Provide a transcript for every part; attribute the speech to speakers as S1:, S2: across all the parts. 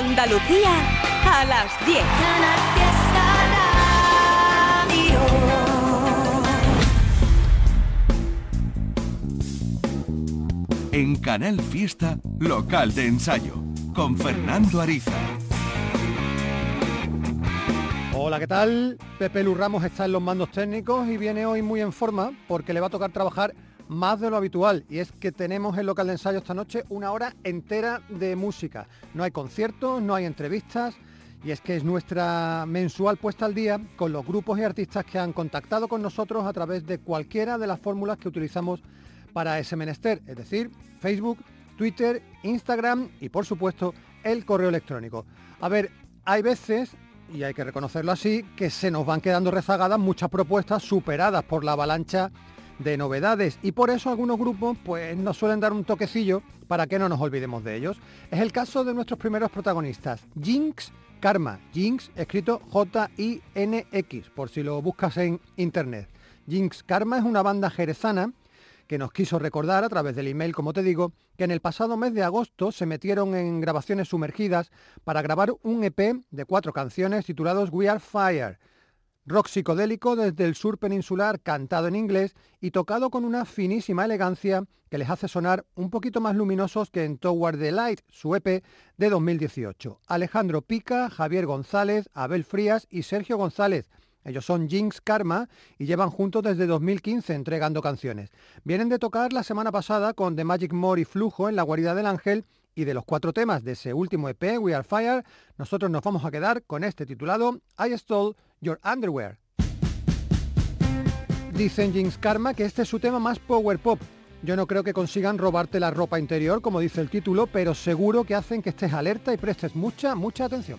S1: Andalucía a las 10.
S2: En Canal Fiesta, local de ensayo, con Fernando Ariza.
S3: Hola, ¿qué tal? Pepe Lu Ramos está en los mandos técnicos y viene hoy muy en forma porque le va a tocar trabajar más de lo habitual y es que tenemos el local de ensayo esta noche una hora entera de música. No hay conciertos, no hay entrevistas y es que es nuestra mensual puesta al día con los grupos y artistas que han contactado con nosotros a través de cualquiera de las fórmulas que utilizamos para ese menester, es decir, Facebook, Twitter, Instagram y por supuesto el correo electrónico. A ver, hay veces y hay que reconocerlo así, que se nos van quedando rezagadas muchas propuestas superadas por la avalancha de novedades y por eso algunos grupos pues nos suelen dar un toquecillo para que no nos olvidemos de ellos. Es el caso de nuestros primeros protagonistas, Jinx Karma, Jinx escrito J-I-N-X, por si lo buscas en internet. Jinx Karma es una banda jerezana que nos quiso recordar a través del email, como te digo, que en el pasado mes de agosto se metieron en grabaciones sumergidas para grabar un EP de cuatro canciones titulados We Are Fire, rock psicodélico desde el sur peninsular cantado en inglés y tocado con una finísima elegancia que les hace sonar un poquito más luminosos que en Toward the Light, su EP de 2018. Alejandro Pica, Javier González, Abel Frías y Sergio González ellos son Jinx Karma y llevan juntos desde 2015 entregando canciones. Vienen de tocar la semana pasada con The Magic More y Flujo en la guarida del Ángel y de los cuatro temas de ese último EP, We Are Fire, nosotros nos vamos a quedar con este titulado I Stole Your Underwear. Dicen Jinx Karma que este es su tema más power pop. Yo no creo que consigan robarte la ropa interior, como dice el título, pero seguro que hacen que estés alerta y prestes mucha, mucha atención.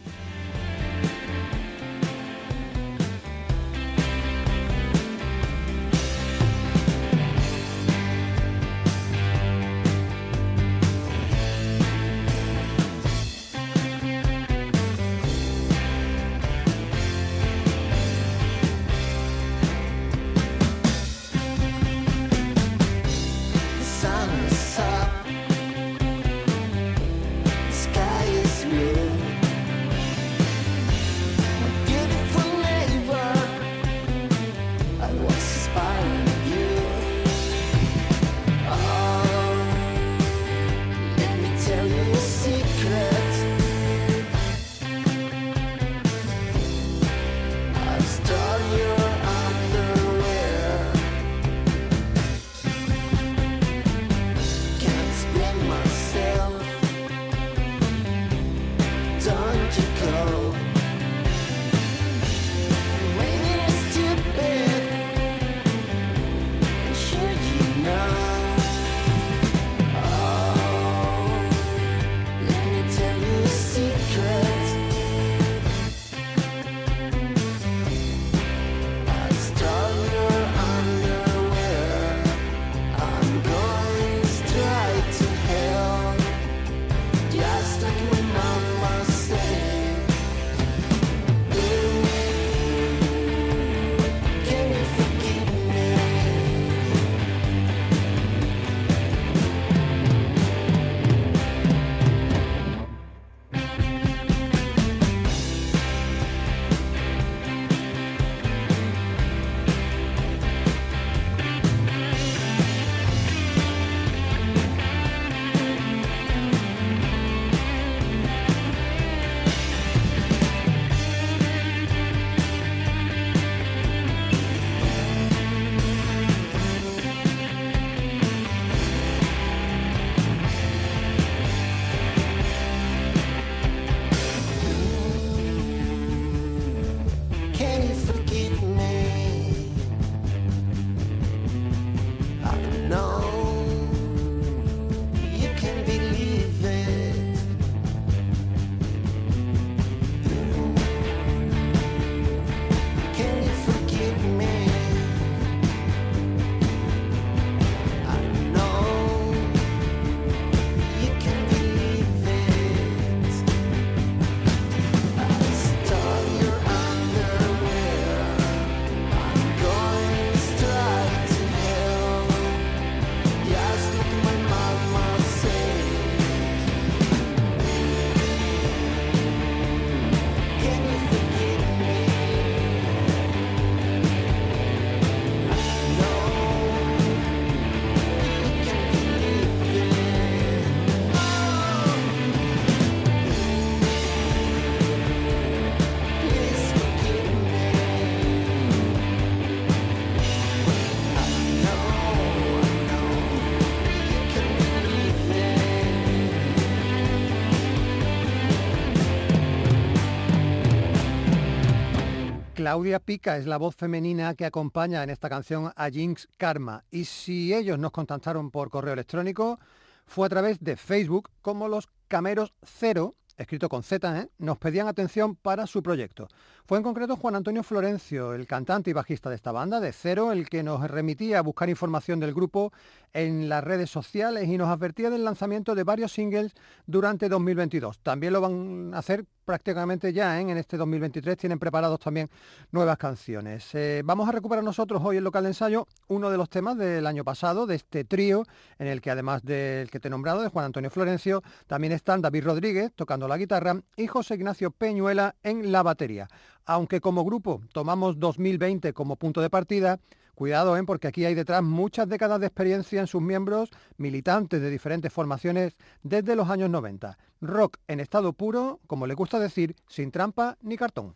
S3: Claudia Pica es la voz femenina que acompaña en esta canción a Jinx Karma. Y si ellos nos contactaron por correo electrónico, fue a través de Facebook como los Cameros Cero escrito con Z, ¿eh? nos pedían atención para su proyecto. Fue en concreto Juan Antonio Florencio, el cantante y bajista de esta banda, de Cero, el que nos remitía a buscar información del grupo en las redes sociales y nos advertía del lanzamiento de varios singles durante 2022. También lo van a hacer prácticamente ya ¿eh? en este 2023, tienen preparados también nuevas canciones. Eh, vamos a recuperar nosotros hoy el local de ensayo uno de los temas del año pasado, de este trío, en el que además del que te he nombrado, de Juan Antonio Florencio, también están David Rodríguez tocando la guitarra y José Ignacio Peñuela en la batería. Aunque como grupo tomamos 2020 como punto de partida, Cuidado, ¿eh? porque aquí hay detrás muchas décadas de experiencia en sus miembros, militantes de diferentes formaciones desde los años 90. Rock en estado puro, como le gusta decir, sin trampa ni cartón.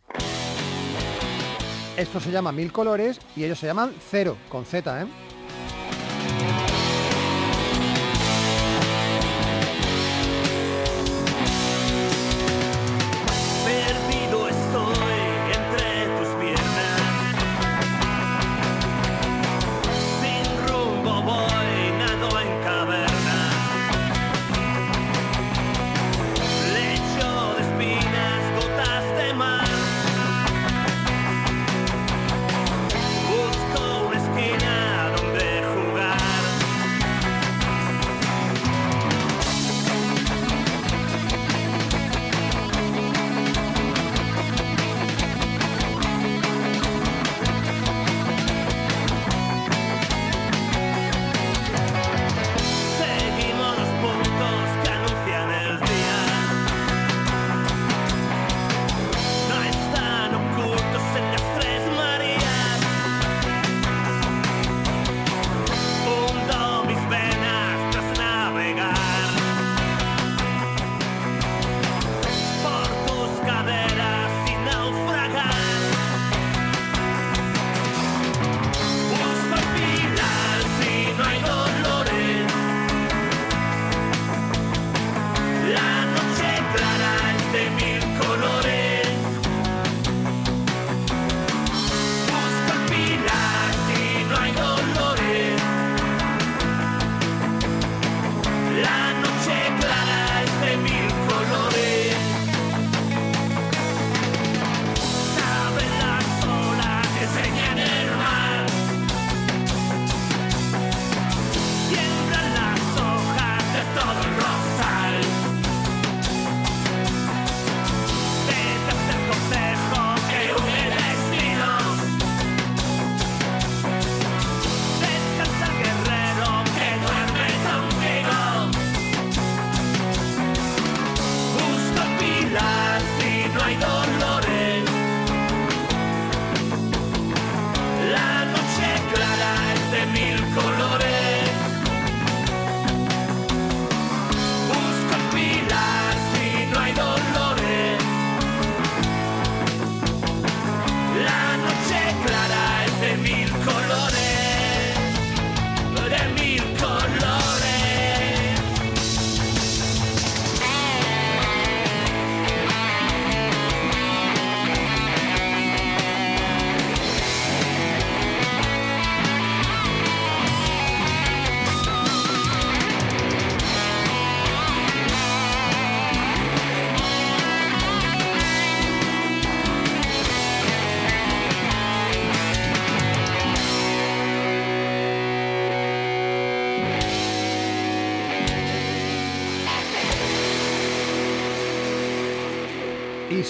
S3: Esto se llama Mil Colores y ellos se llaman Cero, con Z, ¿eh?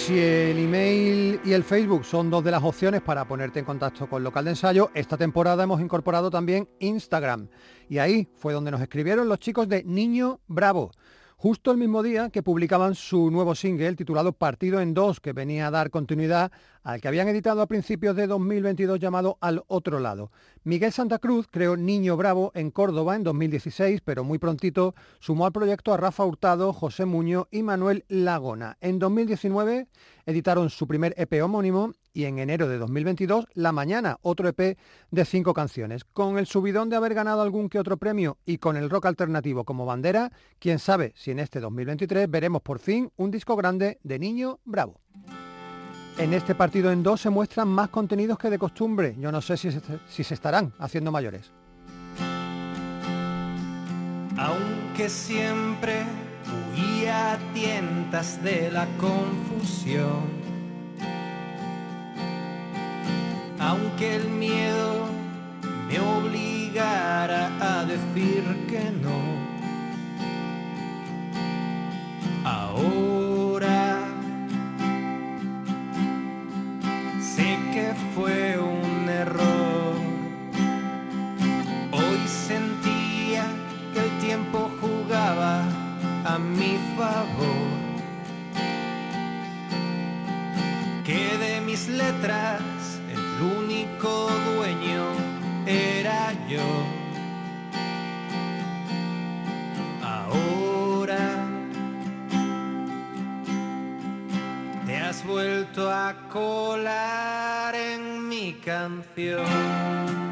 S3: Si el email y el Facebook son dos de las opciones para ponerte en contacto con local de ensayo, esta temporada hemos incorporado también Instagram. Y ahí fue donde nos escribieron los chicos de Niño Bravo justo el mismo día que publicaban su nuevo single titulado Partido en Dos, que venía a dar continuidad al que habían editado a principios de 2022 llamado Al Otro Lado. Miguel Santa Cruz creó Niño Bravo en Córdoba en 2016, pero muy prontito sumó al proyecto a Rafa Hurtado, José Muñoz y Manuel Lagona. En 2019 editaron su primer EP homónimo y en enero de 2022 La Mañana, otro EP de cinco canciones. Con el subidón de haber ganado algún que otro premio y con el rock alternativo como bandera, quién sabe si en este 2023 veremos por fin un disco grande de Niño Bravo. En este partido en dos se muestran más contenidos que de costumbre. Yo no sé si se, si se estarán haciendo mayores.
S4: Aunque siempre huía a tientas de la confusión. Aunque el miedo me obligara a decir que no. Ahora sé que fue un error. Hoy sentía que el tiempo jugaba a mi favor. Que de mis letras el único dueño era yo. Ahora te has vuelto a colar en mi canción.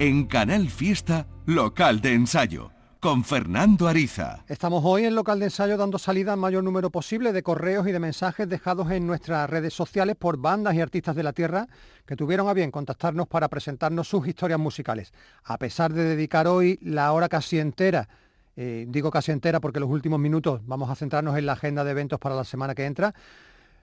S4: En
S2: Canal Fiesta, local de ensayo, con Fernando Ariza.
S3: Estamos hoy en local de ensayo dando salida al mayor número posible de correos y de mensajes dejados en nuestras redes sociales por bandas y artistas de la tierra que tuvieron a bien contactarnos para presentarnos sus historias musicales. A pesar de dedicar hoy la hora casi entera, eh, digo casi entera porque los últimos minutos vamos a centrarnos en la agenda de eventos para la semana que entra,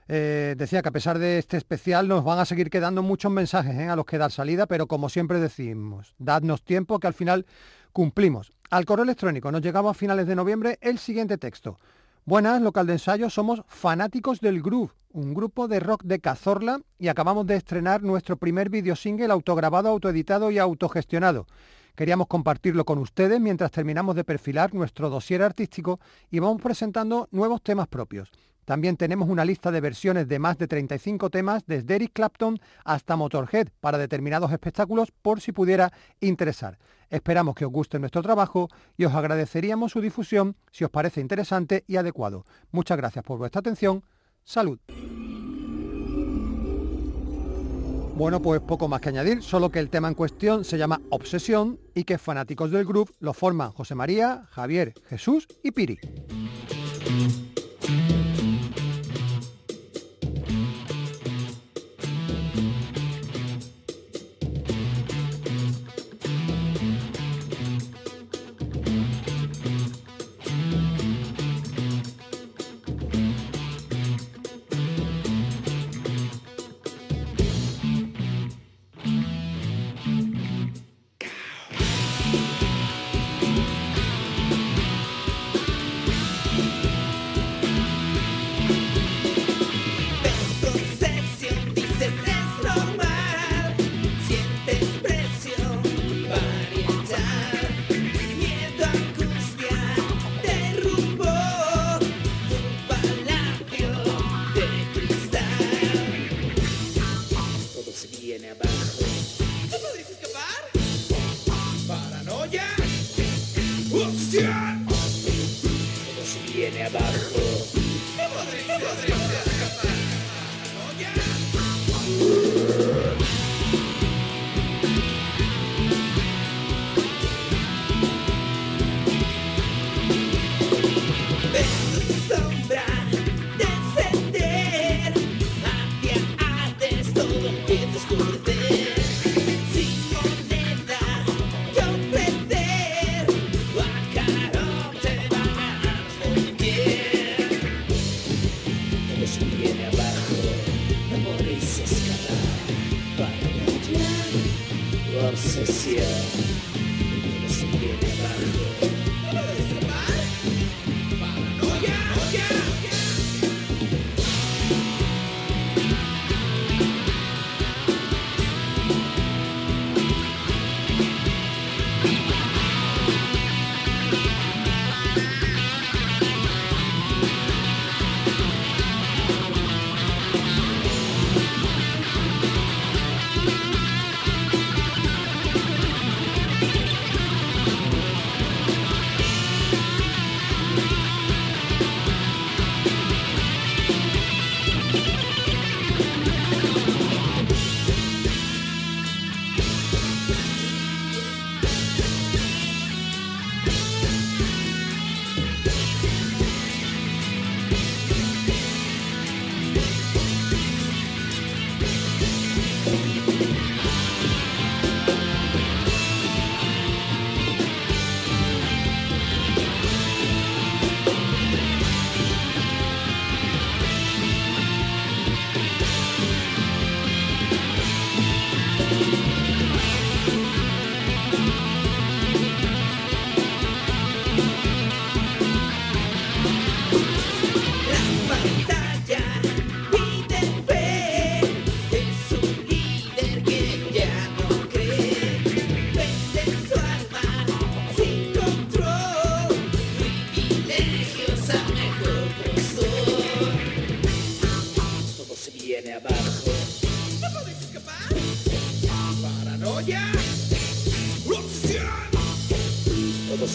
S3: eh, decía que a pesar de este especial nos van a seguir quedando muchos mensajes ¿eh? a los que dar salida, pero como siempre decimos, dadnos tiempo que al final cumplimos. Al correo electrónico nos llegaba a finales de noviembre el siguiente texto. Buenas, local de ensayo, somos fanáticos del Groove, un grupo de rock de Cazorla y acabamos de estrenar nuestro primer videosingle autograbado, autoeditado y autogestionado. Queríamos compartirlo con ustedes mientras terminamos de perfilar nuestro dossier artístico y vamos presentando nuevos temas propios. También tenemos una lista de versiones de más de 35 temas desde Eric Clapton hasta Motorhead para determinados espectáculos por si pudiera interesar. Esperamos que os guste nuestro trabajo y os agradeceríamos su difusión si os parece interesante y adecuado. Muchas gracias por vuestra atención. Salud. Bueno, pues poco más que añadir, solo que el tema en cuestión se llama Obsesión y que fanáticos del groove lo forman José María, Javier, Jesús y Piri.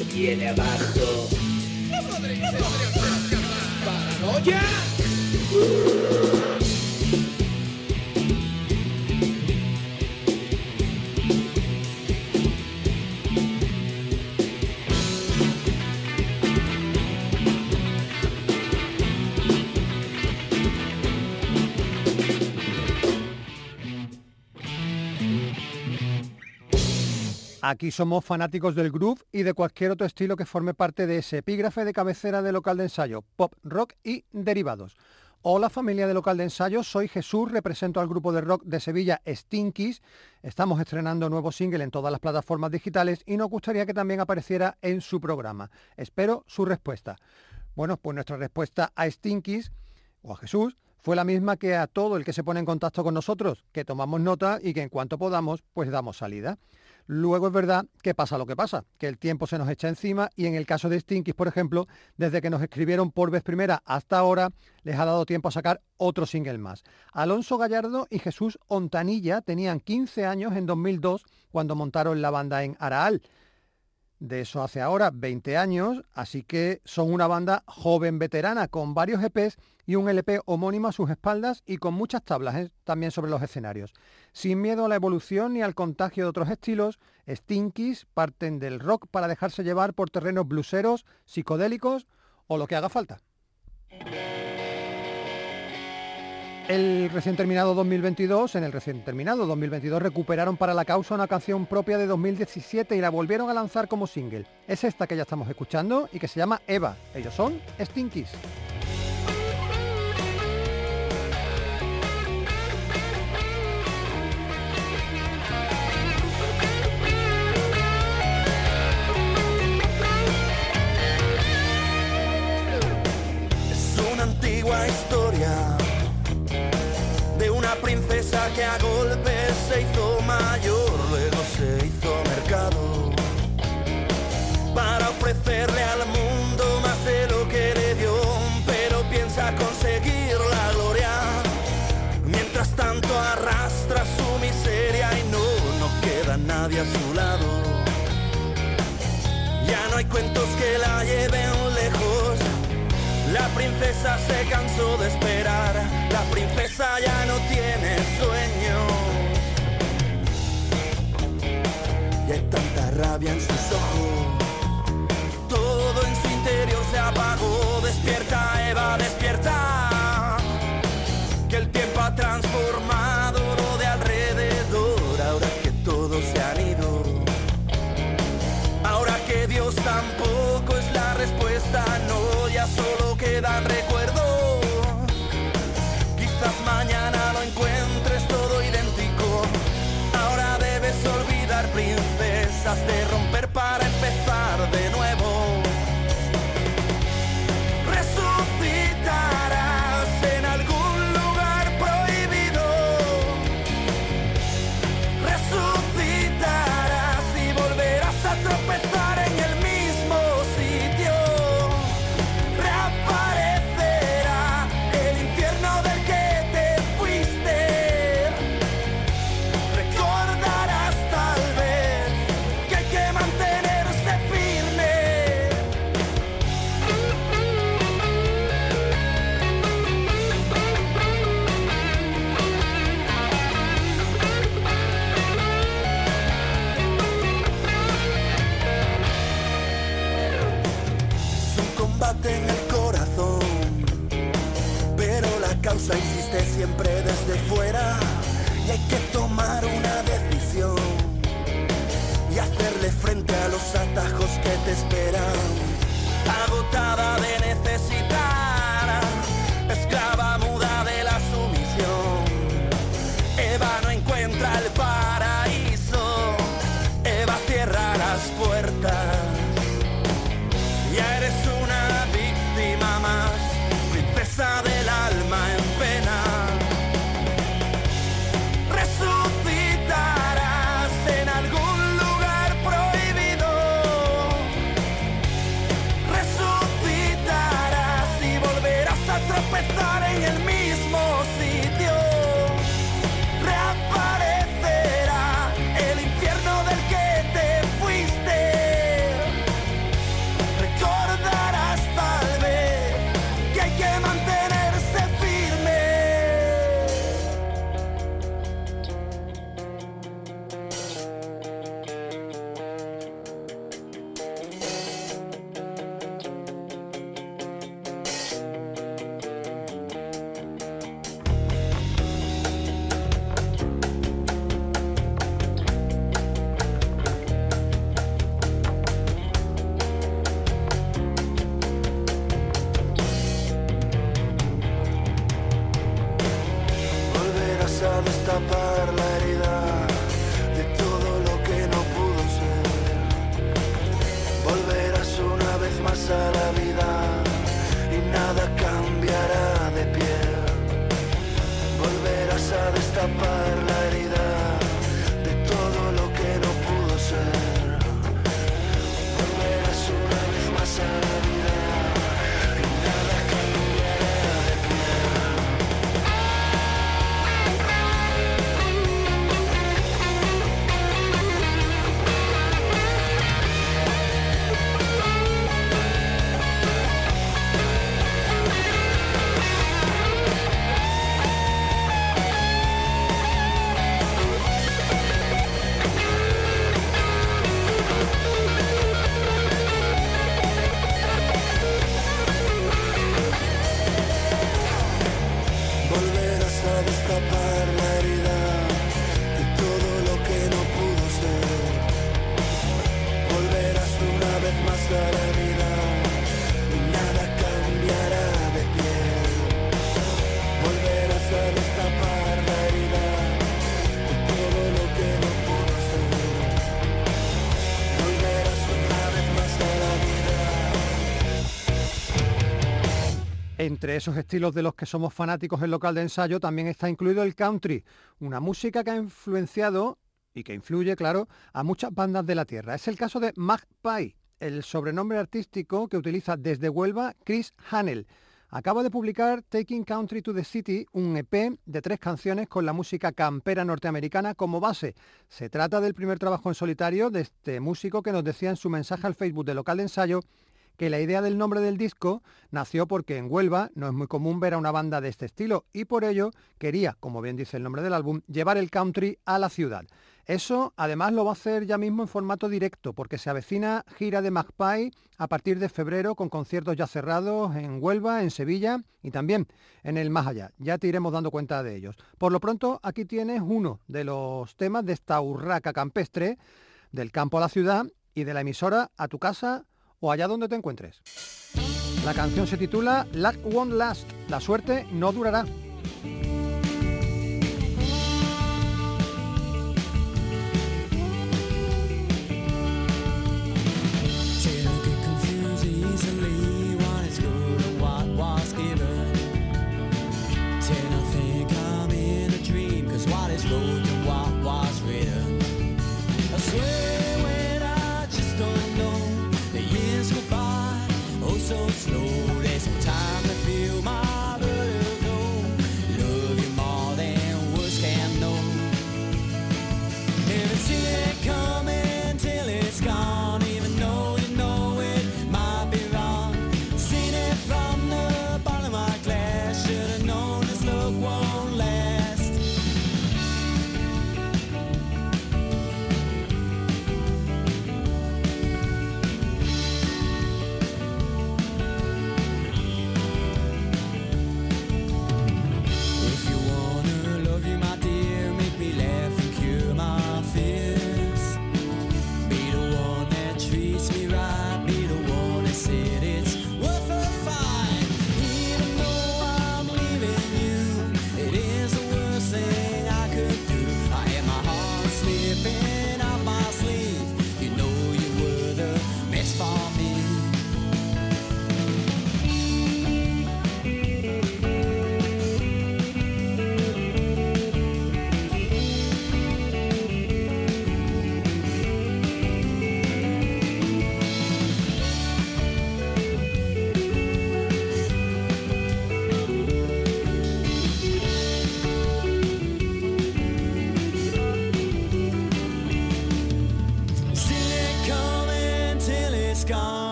S3: se viene abajo. No podré, no podré, no podré, ¿Paranoia? Aquí somos fanáticos del groove y de cualquier otro estilo que forme parte de ese epígrafe de cabecera de local de ensayo, pop, rock y derivados. Hola familia de local de ensayo, soy Jesús, represento al grupo de rock de Sevilla Stinkies. Estamos estrenando nuevo single en todas las plataformas digitales y nos gustaría que también apareciera en su programa. Espero su respuesta. Bueno, pues nuestra respuesta a Stinkies o a Jesús fue la misma que a todo el que se pone en contacto con nosotros, que tomamos nota y que en cuanto podamos, pues damos salida. Luego es verdad que pasa lo que pasa, que el tiempo se nos echa encima y en el caso de Stinkies, por ejemplo, desde que nos escribieron por vez primera hasta ahora, les ha dado tiempo a sacar otro single más. Alonso Gallardo y Jesús Ontanilla tenían 15 años en 2002 cuando montaron la banda en Araal de eso hace ahora 20 años, así que son una banda joven veterana con varios EPs y un LP homónimo a sus espaldas y con muchas tablas ¿eh? también sobre los escenarios. Sin miedo a la evolución ni al contagio de otros estilos, Stinkies parten del rock para dejarse llevar por terrenos bluseros, psicodélicos o lo que haga falta. El recién terminado 2022, en el recién terminado 2022 recuperaron para la causa una canción propia de 2017 y la volvieron a lanzar como single. Es esta que ya estamos escuchando y que se llama Eva. Ellos son Stinkies.
S5: cuentos que la lleven lejos. La princesa se cansó de esperar, la princesa ya no tiene sueño. Y hay tanta rabia en sus ojos.
S3: Entre esos estilos de los que somos fanáticos en local de ensayo también está incluido el country, una música que ha influenciado y que influye, claro, a muchas bandas de la tierra. Es el caso de Magpie, el sobrenombre artístico que utiliza desde Huelva Chris Hanel. Acaba de publicar Taking Country to the City, un EP de tres canciones con la música campera norteamericana como base. Se trata del primer trabajo en solitario de este músico que nos decía en su mensaje al Facebook de Local de Ensayo que la idea del nombre del disco nació porque en Huelva no es muy común ver a una banda de este estilo y por ello quería, como bien dice el nombre del álbum, llevar el country a la ciudad. Eso además lo va a hacer ya mismo en formato directo, porque se avecina gira de Magpie a partir de febrero con conciertos ya cerrados en Huelva, en Sevilla y también en el Más Allá. Ya te iremos dando cuenta de ellos. Por lo pronto, aquí tienes uno de los temas de esta urraca campestre, del campo a la ciudad y de la emisora a tu casa o allá donde te encuentres. La canción se titula Luck Won't Last, la suerte no durará.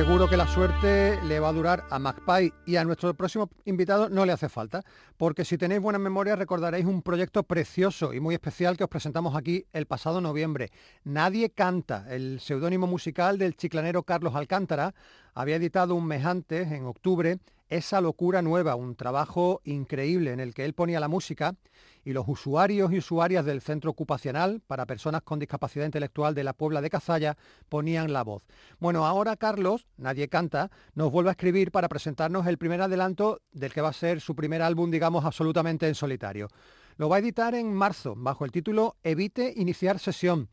S3: Seguro que la suerte le va a durar a Magpie y a nuestro próximo invitado no le hace falta, porque si tenéis buena memoria recordaréis un proyecto precioso y muy especial que os presentamos aquí el pasado noviembre. Nadie canta, el seudónimo musical del chiclanero Carlos Alcántara, había editado un mes antes, en octubre, esa locura nueva, un trabajo increíble en el que él ponía la música y los usuarios y usuarias del centro ocupacional para personas con discapacidad intelectual de la Puebla de Cazalla ponían la voz. Bueno, ahora Carlos, nadie canta, nos vuelve a escribir para presentarnos el primer adelanto del que va a ser su primer álbum, digamos, absolutamente en solitario. Lo va a editar en marzo, bajo el título Evite iniciar sesión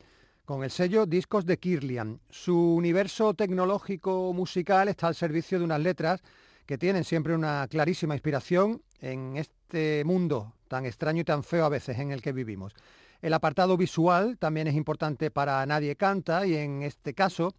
S3: con el sello Discos de Kirlian. Su universo tecnológico musical está al servicio de unas letras que tienen siempre una clarísima inspiración en este mundo tan extraño y tan feo a veces en el que vivimos. El apartado visual también es importante para Nadie Canta y en este caso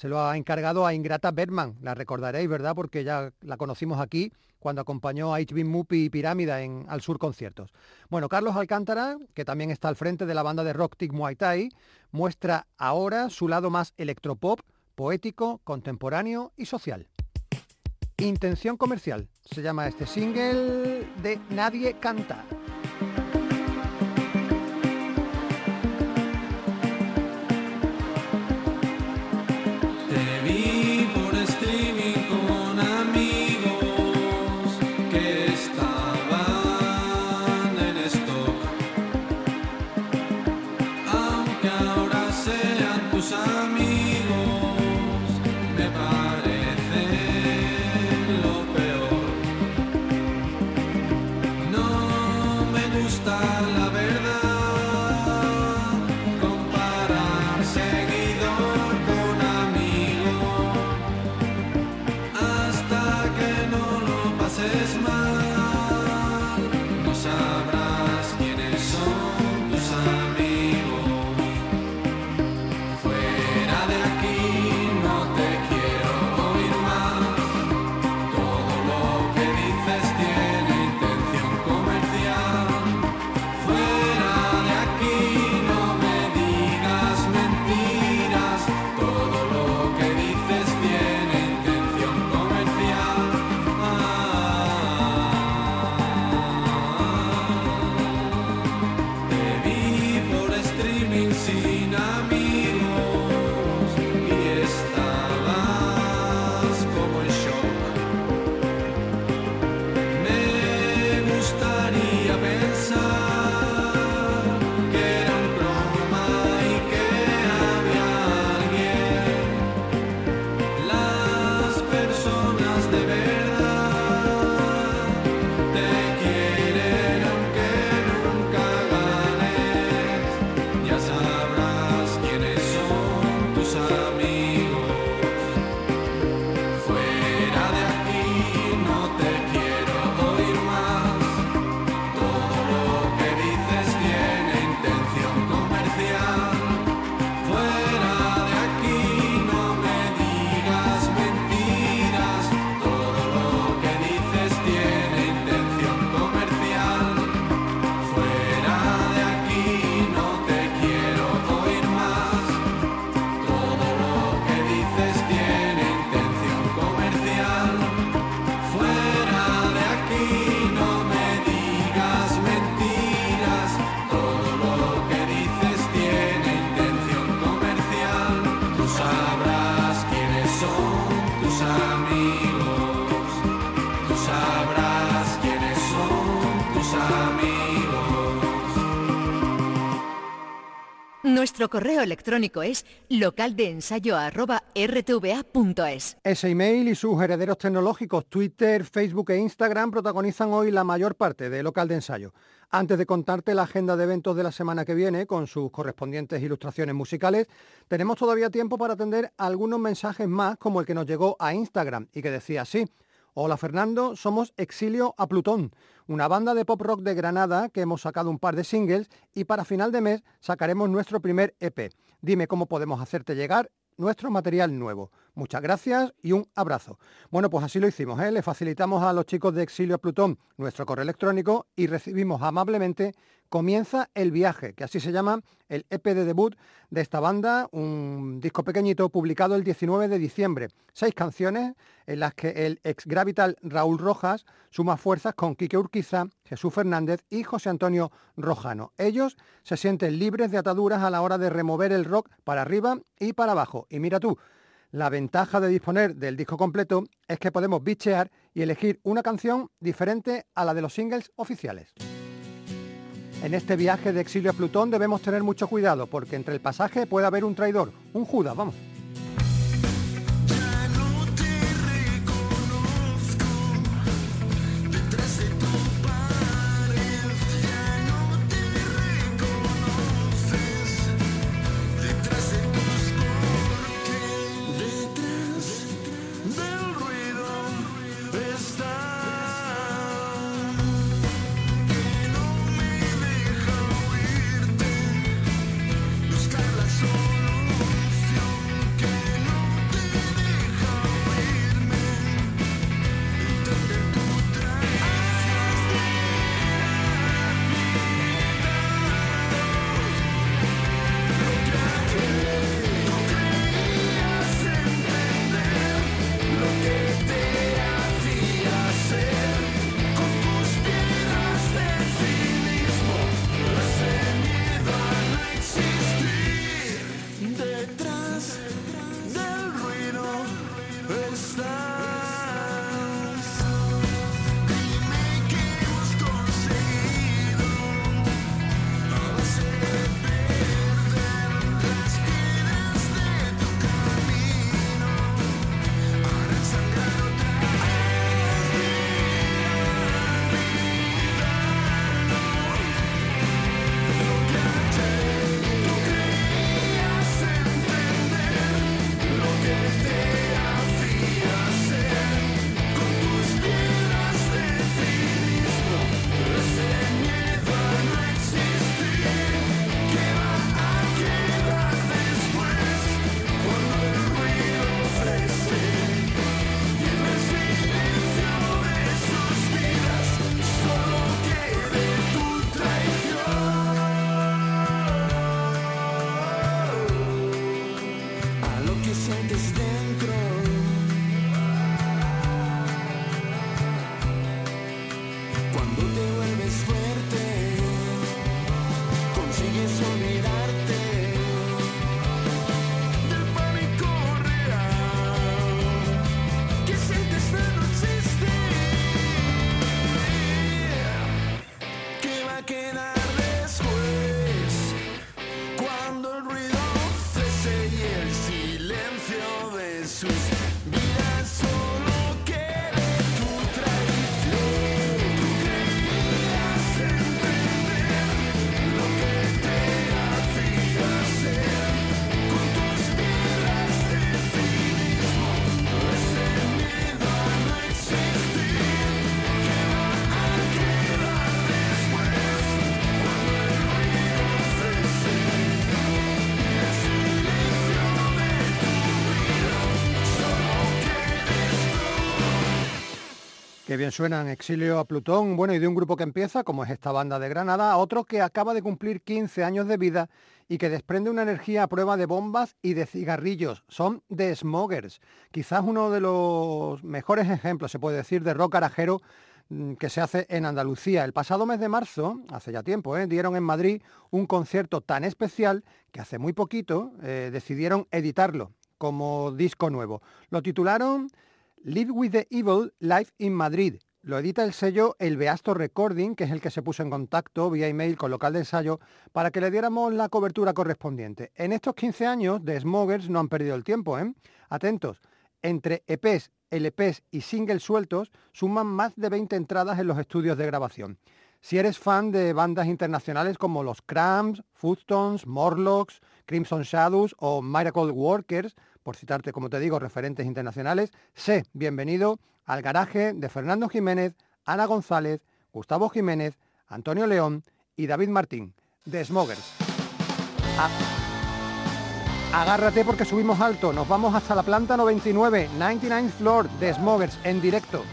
S3: se lo ha encargado a Ingrata Bergman, la recordaréis, ¿verdad? Porque ya la conocimos aquí cuando acompañó a HB Mupi y Pirámida en Al Sur Conciertos. Bueno, Carlos Alcántara, que también está al frente de la banda de rock Tic Muay Thai, muestra ahora su lado más electropop, poético, contemporáneo y social. Intención comercial se llama este single de Nadie Canta.
S1: Nuestro correo electrónico es localdeensayo.rtva.es.
S5: Ese email y sus herederos tecnológicos, Twitter, Facebook e Instagram, protagonizan hoy la mayor parte de Local de Ensayo. Antes de contarte la agenda de eventos de la semana que viene, con sus correspondientes ilustraciones musicales, tenemos todavía tiempo para atender algunos mensajes más, como el que nos llegó a Instagram y que decía así. Hola Fernando, somos Exilio a Plutón, una banda de pop rock de Granada que hemos sacado un par de singles y para final de mes sacaremos nuestro primer EP. Dime cómo podemos hacerte llegar nuestro material nuevo. Muchas gracias y un abrazo. Bueno, pues así lo hicimos, ¿eh? le facilitamos a los chicos de Exilio Plutón nuestro correo electrónico y recibimos amablemente Comienza el viaje, que así se llama el EP de debut de esta banda, un disco pequeñito publicado el 19 de diciembre. Seis canciones en las que el ex Gravital Raúl Rojas suma fuerzas con Quique Urquiza, Jesús Fernández y José Antonio Rojano. Ellos se sienten libres de ataduras a la hora de remover el rock para arriba y para abajo. Y mira tú, la ventaja de disponer del disco completo es que podemos bichear y elegir una canción diferente a la de los singles oficiales. En este viaje de exilio a Plutón debemos tener mucho cuidado porque entre el pasaje puede haber un traidor, un Judas, vamos. Qué bien suenan Exilio a Plutón, bueno, y de un grupo que empieza, como es esta banda de Granada, a otro que acaba de cumplir 15 años de vida y que desprende una energía a prueba de bombas y de cigarrillos. Son The Smokers, quizás uno de los mejores ejemplos, se puede decir, de rock arajero mm, que se hace en Andalucía. El pasado mes de marzo, hace ya tiempo, ¿eh? dieron en Madrid un concierto tan especial que hace muy poquito eh, decidieron editarlo como disco nuevo. Lo titularon Live with the Evil Live in Madrid.
S3: lo edita el sello El Beasto Recording, que es el que se puso en contacto vía email con local de ensayo para que le diéramos la cobertura correspondiente. En estos 15 años de Smogers no han perdido el tiempo, ¿eh? Atentos, entre EPs, LPs y singles sueltos suman más de 20 entradas en los estudios de grabación. Si eres fan de bandas internacionales como los Cramps, Footstones, Morlocks, Crimson Shadows o Miracle Workers, por citarte, como te digo, referentes internacionales, sé bienvenido al garaje de Fernando Jiménez, Ana González, Gustavo Jiménez, Antonio León y David Martín, de Smogers. Agárrate porque subimos alto, nos vamos hasta la planta 99, 99th floor de Smogers en directo.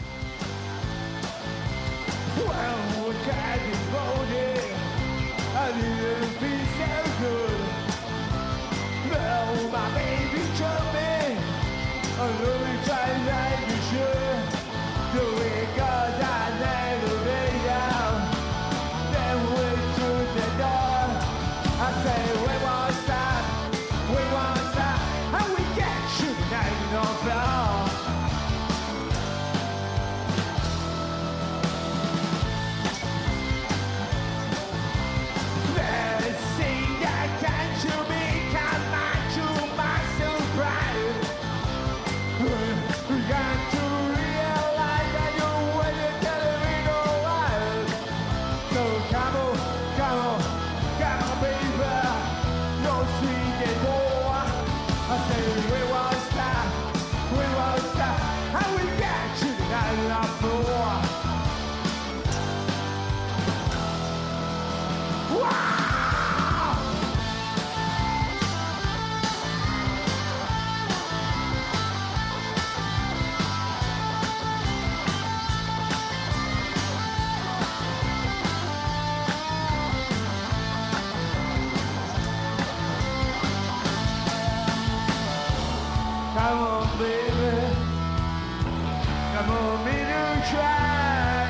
S3: I'm a minor try.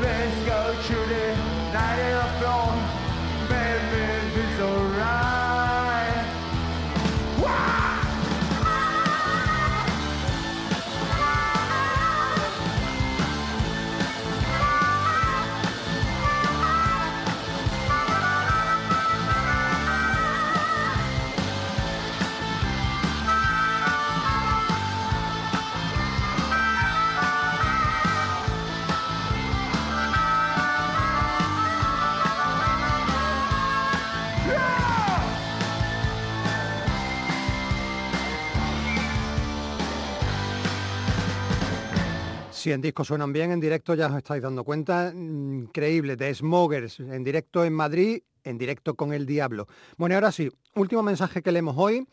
S3: Let's go to the Si en disco suenan bien, en directo ya os estáis dando cuenta. Increíble, de Smogers, en directo en Madrid, en directo con el Diablo. Bueno, ahora sí, último mensaje que leemos hoy.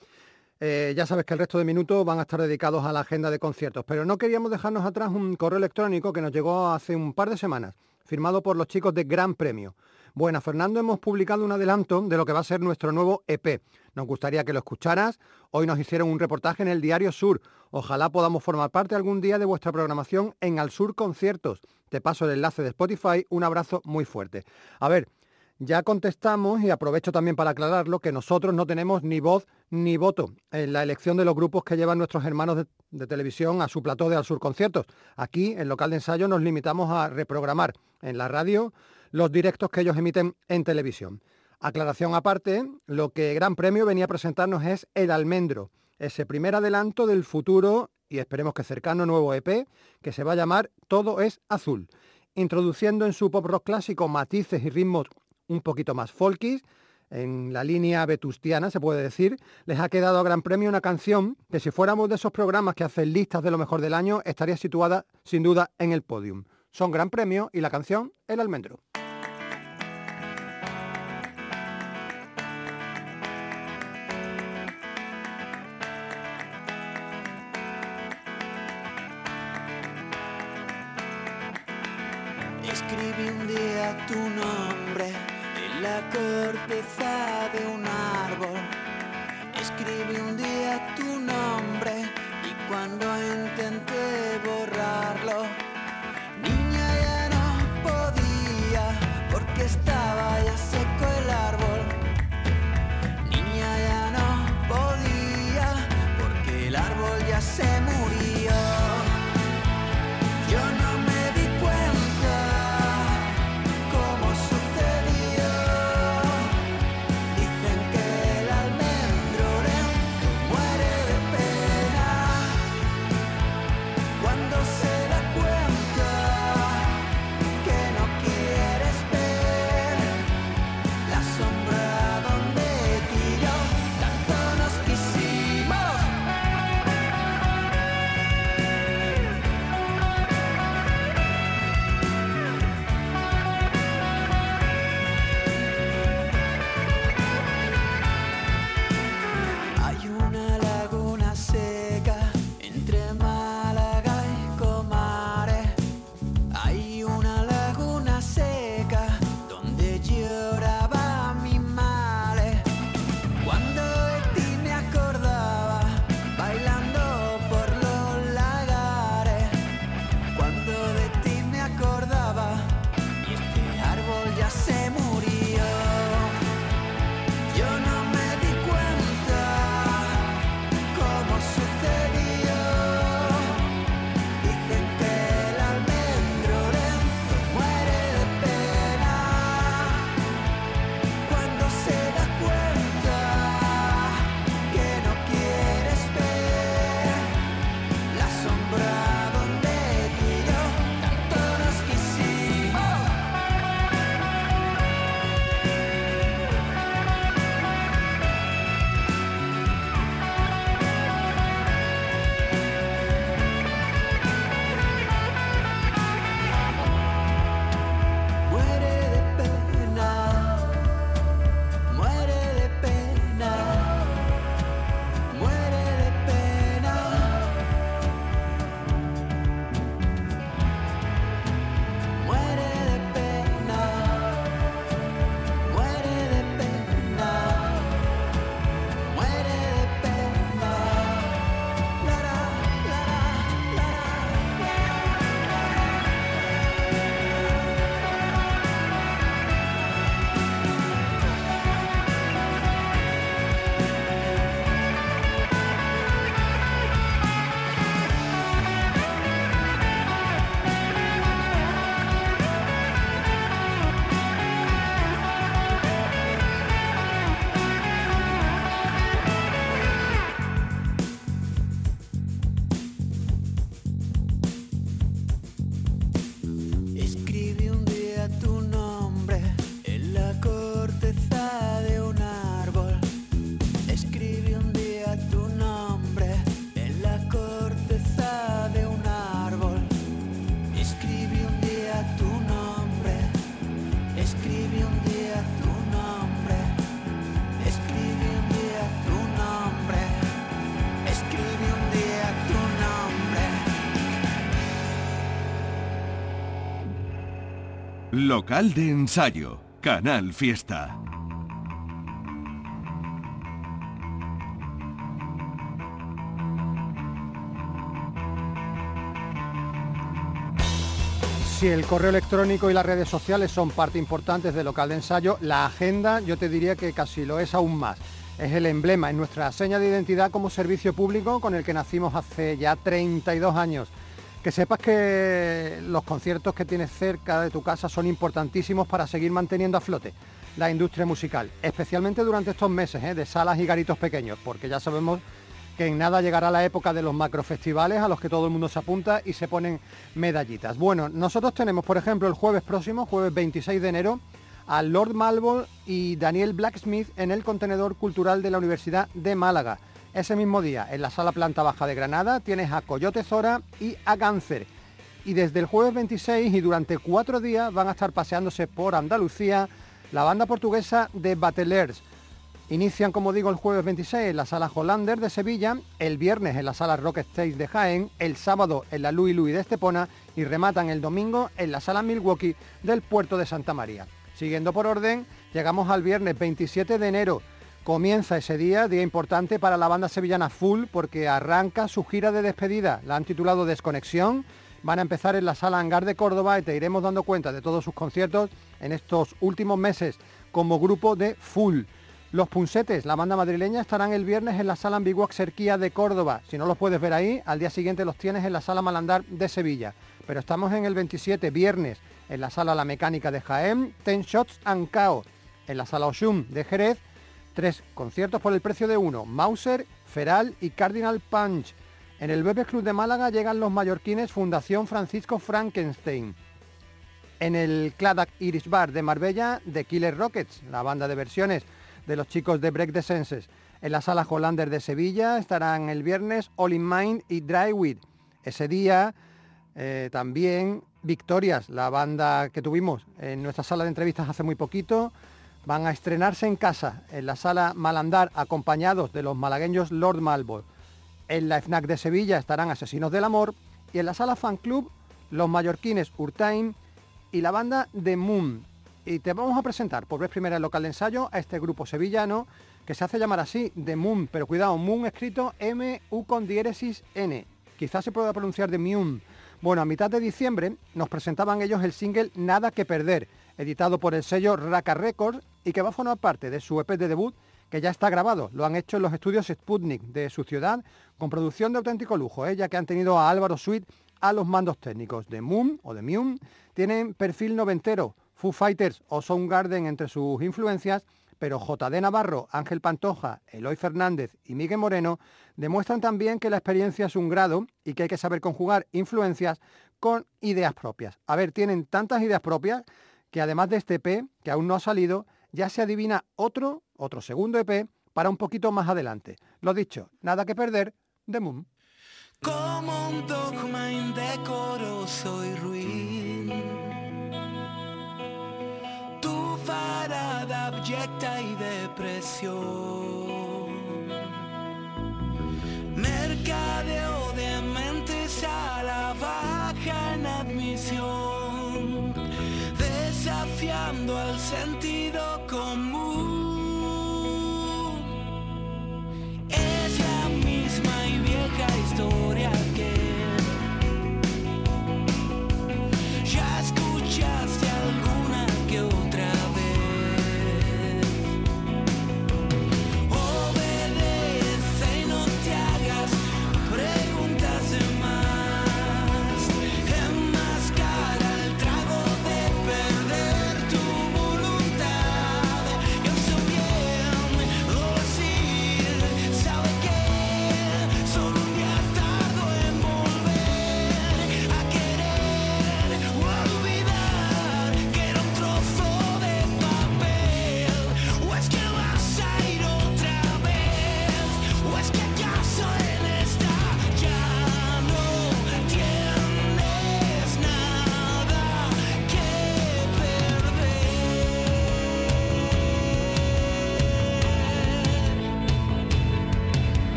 S3: Eh, ya sabes que el resto de minutos van a estar dedicados a la agenda de conciertos, pero no queríamos dejarnos atrás un correo electrónico que nos llegó hace un par de semanas, firmado por los chicos de Gran Premio. Bueno, Fernando, hemos publicado un adelanto de lo que va a ser nuestro nuevo EP. Nos gustaría que lo escucharas. Hoy nos hicieron un reportaje en el Diario Sur. Ojalá podamos formar parte algún día de vuestra programación en Al Sur Conciertos. Te paso el enlace de Spotify. Un abrazo muy fuerte. A ver, ya contestamos y aprovecho también para aclararlo que nosotros no tenemos ni voz ni voto en la elección de los grupos que llevan nuestros hermanos de, de, televisión a su plató de Al Sur Conciertos. Aquí, en local de ensayo, nos limitamos a reprogramar en la radio los directos que ellos emiten en televisión. Aclaración aparte, lo que Gran Premio venía a presentarnos es El Almendro, ese primer adelanto del futuro y esperemos que cercano nuevo EP que se va a llamar Todo es Azul, introduciendo en su pop rock clásico matices y ritmos un poquito más folkis, en la línea vetustiana, se puede decir, les ha quedado a Gran Premio una canción que si fuéramos de esos programas que hacen listas de lo mejor del año, estaría situada sin duda en el podium. Son Gran Premio y la canción El Almendro.
S2: Local de ensayo, Canal Fiesta.
S3: Si el correo electrónico y las redes sociales son parte importantes del local de ensayo, la agenda yo te diría que casi lo es aún más. Es el emblema, es nuestra seña de identidad como servicio público con el que nacimos hace ya 32 años. Que sepas que los conciertos que tienes cerca de tu casa son importantísimos para seguir manteniendo a flote la industria musical, especialmente durante estos meses ¿eh? de salas y garitos pequeños, porque ya sabemos que en nada llegará la época de los macrofestivales a los que todo el mundo se apunta y se ponen medallitas. Bueno, nosotros tenemos, por ejemplo, el jueves próximo, jueves 26 de enero, a Lord Malvo y Daniel Blacksmith en el contenedor cultural de la Universidad de Málaga. Ese mismo día, en la sala planta baja de Granada, tienes a Coyote Zora y a Cáncer. Y desde el jueves 26 y durante cuatro días van a estar paseándose por Andalucía la banda portuguesa de Batelers Inician, como digo, el jueves 26 en la sala Hollander de Sevilla, el viernes en la sala Rock Stage de Jaén, el sábado en la Louis Louis de Estepona y rematan el domingo en la sala Milwaukee del puerto de Santa María. Siguiendo por orden, llegamos al viernes 27 de enero. Comienza ese día, día importante para la banda sevillana Full, porque arranca su gira de despedida. La han titulado Desconexión. Van a empezar en la sala Hangar de Córdoba y te iremos dando cuenta de todos sus conciertos en estos últimos meses como grupo de Full. Los Punsetes, la banda madrileña, estarán el viernes en la sala Ambiguac Cerquía de Córdoba. Si no los puedes ver ahí, al día siguiente los tienes en la sala Malandar de Sevilla. Pero estamos en el 27, viernes, en la sala La Mecánica de Jaén, Ten Shots and Cao. En la sala Oshum de Jerez, tres conciertos por el precio de uno, Mauser, Feral y Cardinal Punch. En el Bebes Club de Málaga llegan los mallorquines Fundación Francisco Frankenstein. En el Cladac Irish Bar de Marbella, The Killer Rockets, la banda de versiones de los chicos de Break the Senses. En la sala Hollander de Sevilla estarán el viernes All in Mind y Drywit. Ese día eh, también Victorias, la banda que tuvimos en nuestra sala de entrevistas hace muy poquito, van a estrenarse en casa, en la sala Malandar, acompañados de los malagueños Lord Malvo. En la FNAC de Sevilla estarán Asesinos del Amor y en la sala Fan Club los mallorquines Urtain y la banda The Moon y te vamos a presentar por vez primera el local de ensayo a este grupo sevillano que se hace llamar así, The Moon, pero cuidado, Moon escrito M-U con diéresis N. Quizás se pueda pronunciar de Moon. Bueno, a mitad de diciembre nos presentaban ellos el single Nada que Perder, editado por el sello Raka Records y que va a formar parte de su EP de debut que ya está grabado. Lo han hecho en los estudios Sputnik de su ciudad con producción de auténtico lujo, ¿eh? ya que han tenido a Álvaro Sweet a los mandos técnicos. de Moon o de Moon tienen perfil noventero, Foo Fighters o Soundgarden entre sus influencias, pero JD Navarro, Ángel Pantoja, Eloy Fernández y Miguel Moreno demuestran también que la experiencia es un grado y que hay que saber conjugar influencias con ideas propias. A ver, tienen tantas ideas propias que además de este EP, que aún no ha salido, ya se adivina otro, otro segundo EP para un poquito más adelante. Lo dicho, nada que perder, de Moon.
S6: Como un dogma indecoroso y parada abyecta y depresión. Mercadeo de mentes a la baja en admisión, presente.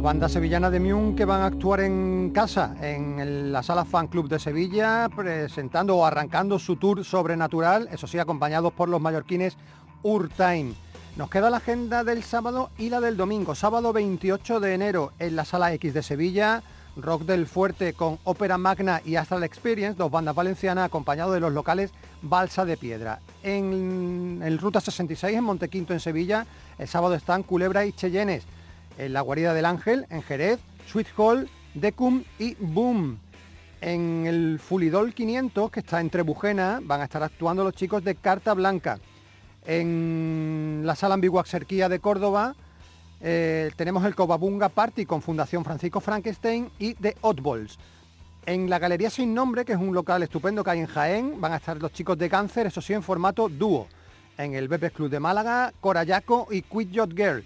S6: La
S3: banda sevillana de Miun que van a actuar en casa, en la sala Fan Club de Sevilla, presentando o arrancando su tour sobrenatural, eso sí, acompañados por los mallorquines Urtime. Nos queda la agenda del sábado y la del domingo. Sábado 28 de enero en la sala X de Sevilla, Rock del Fuerte con Ópera Magna y Astral Experience, dos bandas valencianas acompañados de los locales Balsa de Piedra. En el Ruta 66 en Montequinto en Sevilla, el sábado están Culebra y Cheyennes en la Guarida del Ángel, en Jerez, Sweet Hall, Decum y Boom. En el Fulidol 500, que está en Trebujena, van a estar actuando los chicos de Carta Blanca. En la Sala Ambiguaxerquía de Córdoba eh, tenemos el Cobabunga Party con Fundación Francisco Frankenstein y The Oddballs. En la Galería Sin Nombre, que es un local estupendo que hay en Jaén, van a estar los chicos de Cáncer, eso sí, en formato dúo. En el Bebes Club de Málaga, Corayaco y Quit Your Girl.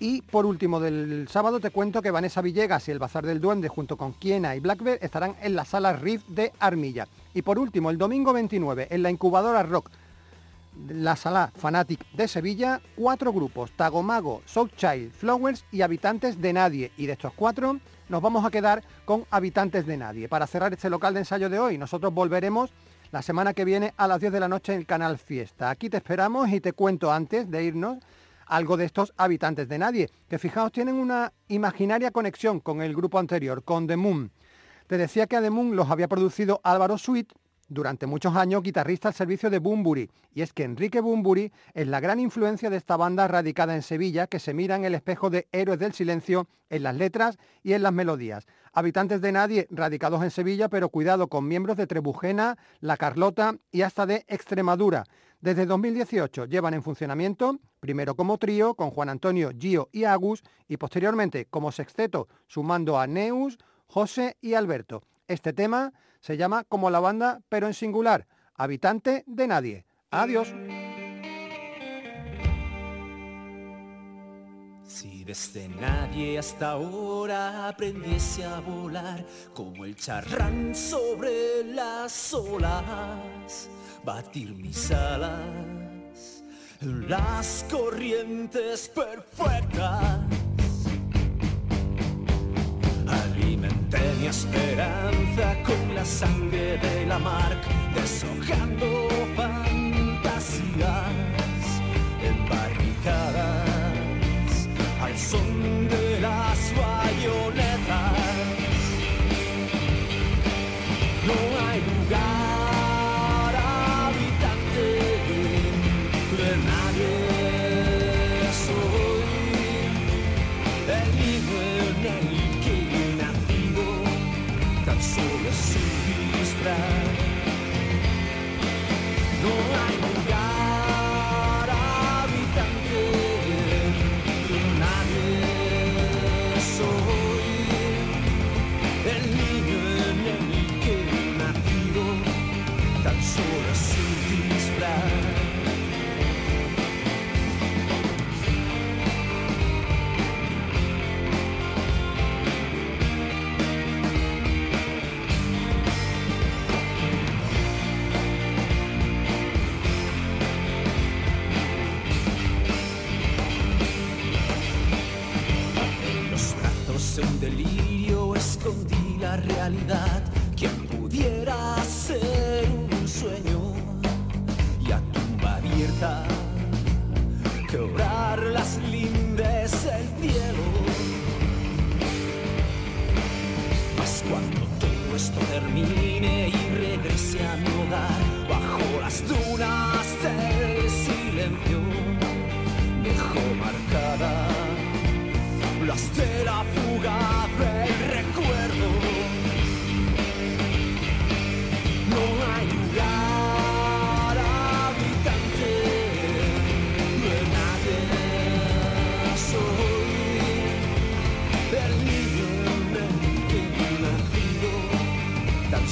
S3: Y por último, del sábado te cuento que Vanessa Villegas y el Bazar del Duende junto con Kiena y Blackbird estarán en la sala Riff de Armilla. Y por último, el domingo 29, en la incubadora Rock, la sala Fanatic de Sevilla, cuatro grupos, Tagomago, Child, Flowers y Habitantes de Nadie. Y de estos cuatro nos vamos a quedar con Habitantes de Nadie. Para cerrar este local de ensayo de hoy, nosotros volveremos la semana que viene a las 10 de la noche en el canal Fiesta. Aquí te esperamos y te cuento antes de irnos algo de estos habitantes de nadie, que fijaos tienen una imaginaria conexión con el grupo anterior, con The Moon. Te decía que a The Moon los había producido Álvaro Sweet, durante muchos años guitarrista al servicio de Bumburi, y es que Enrique Bumburi es la gran influencia de esta banda radicada en Sevilla que se mira en el espejo de Héroes del Silencio en las letras y en las melodías. Habitantes de nadie radicados en Sevilla, pero cuidado con miembros de Trebujena, La Carlota y hasta de Extremadura. Desde 2018 llevan en funcionamiento, primero como trío con Juan Antonio, Gio y Agus, y posteriormente como sexteto, sumando a Neus, José y Alberto. Este tema se llama como la banda, pero en singular, habitante de nadie. Adiós.
S7: Desde nadie hasta ahora aprendiese a volar como el charrán sobre las olas, batir mis alas en las corrientes perfectas. Alimenté mi esperanza con la sangre de la mar, deshojando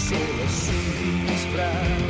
S7: pessoas assim, me pra